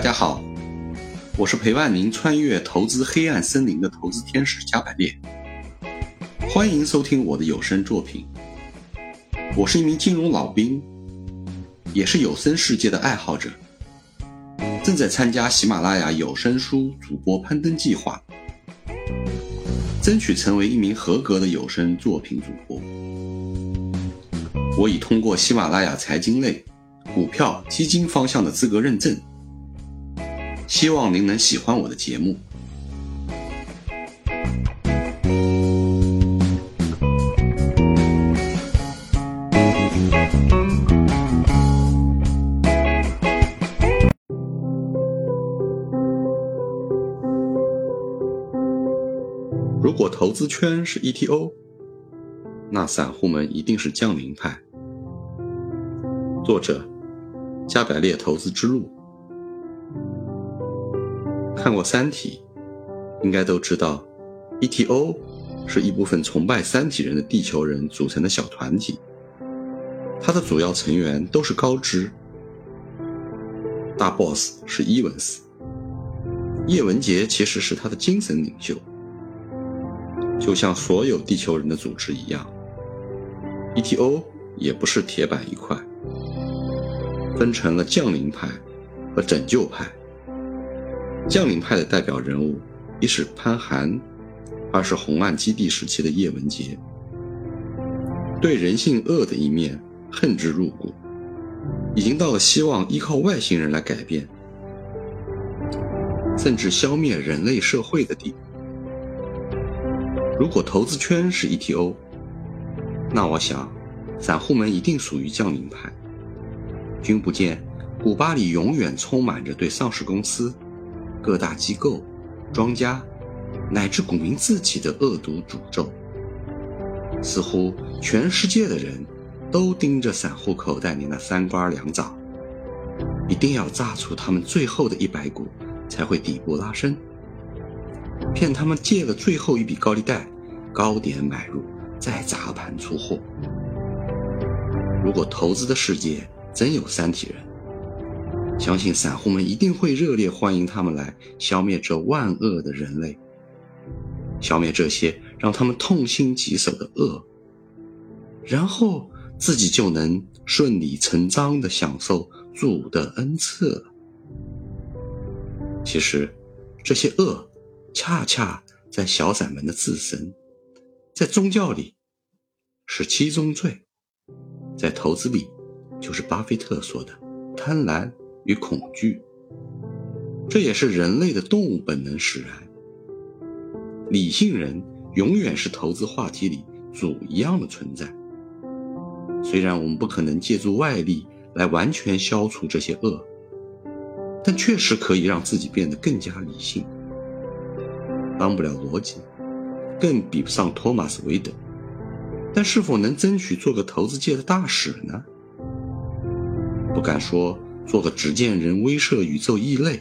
大家好，我是陪伴您穿越投资黑暗森林的投资天使加百列，欢迎收听我的有声作品。我是一名金融老兵，也是有声世界的爱好者，正在参加喜马拉雅有声书主播攀登计划，争取成为一名合格的有声作品主播。我已通过喜马拉雅财经类、股票、基金方向的资格认证。希望您能喜欢我的节目。如果投资圈是 ETO，那散户们一定是降临派。作者：加百列投资之路。看过《三体》，应该都知道，ETO 是一部分崇拜三体人的地球人组成的小团体。它的主要成员都是高知，大 boss 是伊文斯，叶文洁其实是他的精神领袖。就像所有地球人的组织一样，ETO 也不是铁板一块，分成了降临派和拯救派。降临派的代表人物，一是潘寒，二是红岸基地时期的叶文洁。对人性恶的一面恨之入骨，已经到了希望依靠外星人来改变，甚至消灭人类社会的地步。如果投资圈是 ETO，那我想，散户们一定属于降临派。君不见，古巴里永远充满着对上市公司。各大机构、庄家，乃至股民自己的恶毒诅咒，似乎全世界的人都盯着散户口袋里那三瓜两枣，一定要榨出他们最后的一百股，才会底部拉升，骗他们借了最后一笔高利贷，高点买入，再砸盘出货。如果投资的世界真有三体人，相信散户们一定会热烈欢迎他们来消灭这万恶的人类，消灭这些让他们痛心疾首的恶，然后自己就能顺理成章地享受主的恩赐了。其实，这些恶，恰恰在小散们的自身，在宗教里是七宗罪，在投资里就是巴菲特说的贪婪。与恐惧，这也是人类的动物本能使然。理性人永远是投资话题里主一样的存在。虽然我们不可能借助外力来完全消除这些恶，但确实可以让自己变得更加理性。当不了逻辑，更比不上托马斯·韦德，但是否能争取做个投资界的大使呢？不敢说。做个只见人威慑宇宙异类，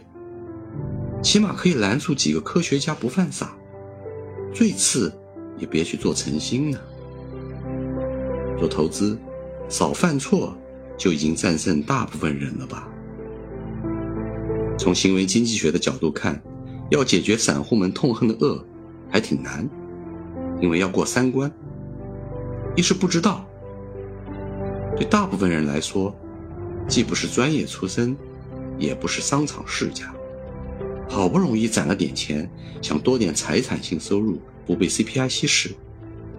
起码可以拦住几个科学家不犯傻。最次也别去做诚心呢。做投资，少犯错就已经战胜大部分人了吧？从行为经济学的角度看，要解决散户们痛恨的恶，还挺难，因为要过三关：一是不知道，对大部分人来说。既不是专业出身，也不是商场世家，好不容易攒了点钱，想多点财产性收入，不被 CPI 稀释，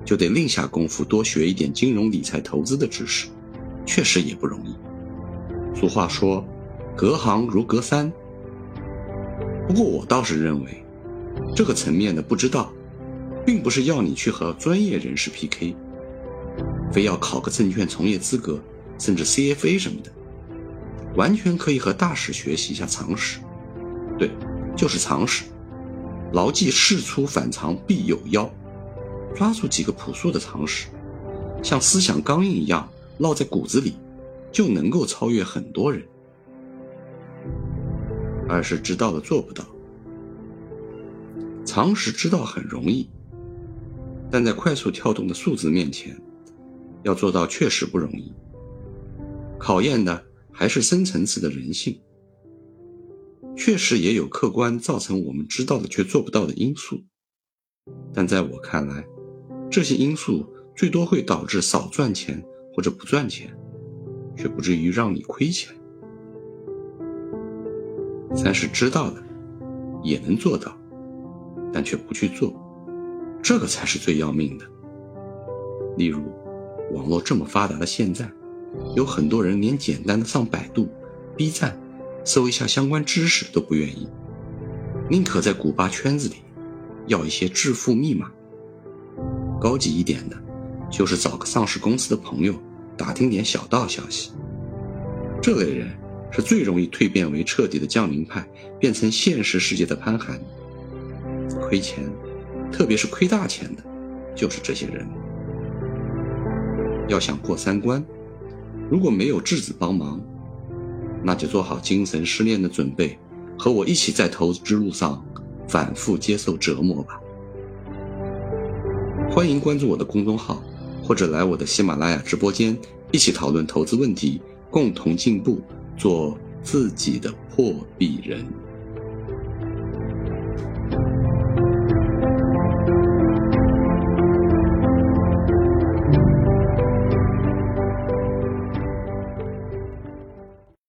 就得另下功夫多学一点金融理财投资的知识，确实也不容易。俗话说，隔行如隔山。不过我倒是认为，这个层面的不知道，并不是要你去和专业人士 PK，非要考个证券从业资格，甚至 CFA 什么的。完全可以和大使学习一下常识，对，就是常识，牢记事出反常必有妖，抓住几个朴素的常识，像思想钢印一样烙在骨子里，就能够超越很多人。二是知道了做不到，常识知道很容易，但在快速跳动的数字面前，要做到确实不容易，考验的。还是深层次的人性。确实也有客观造成我们知道的却做不到的因素，但在我看来，这些因素最多会导致少赚钱或者不赚钱，却不至于让你亏钱。三是知道的，也能做到，但却不去做，这个才是最要命的。例如，网络这么发达的现在，有很多人连简单的上百度、B 站。搜一下相关知识都不愿意，宁可在古巴圈子里要一些致富密码。高级一点的，就是找个上市公司的朋友打听点小道消息。这类人是最容易蜕变为彻底的降临派，变成现实世界的潘寒。亏钱，特别是亏大钱的，就是这些人。要想过三关，如果没有质子帮忙。那就做好精神失恋的准备，和我一起在投资之路上反复接受折磨吧。欢迎关注我的公众号，或者来我的喜马拉雅直播间，一起讨论投资问题，共同进步，做自己的破壁人。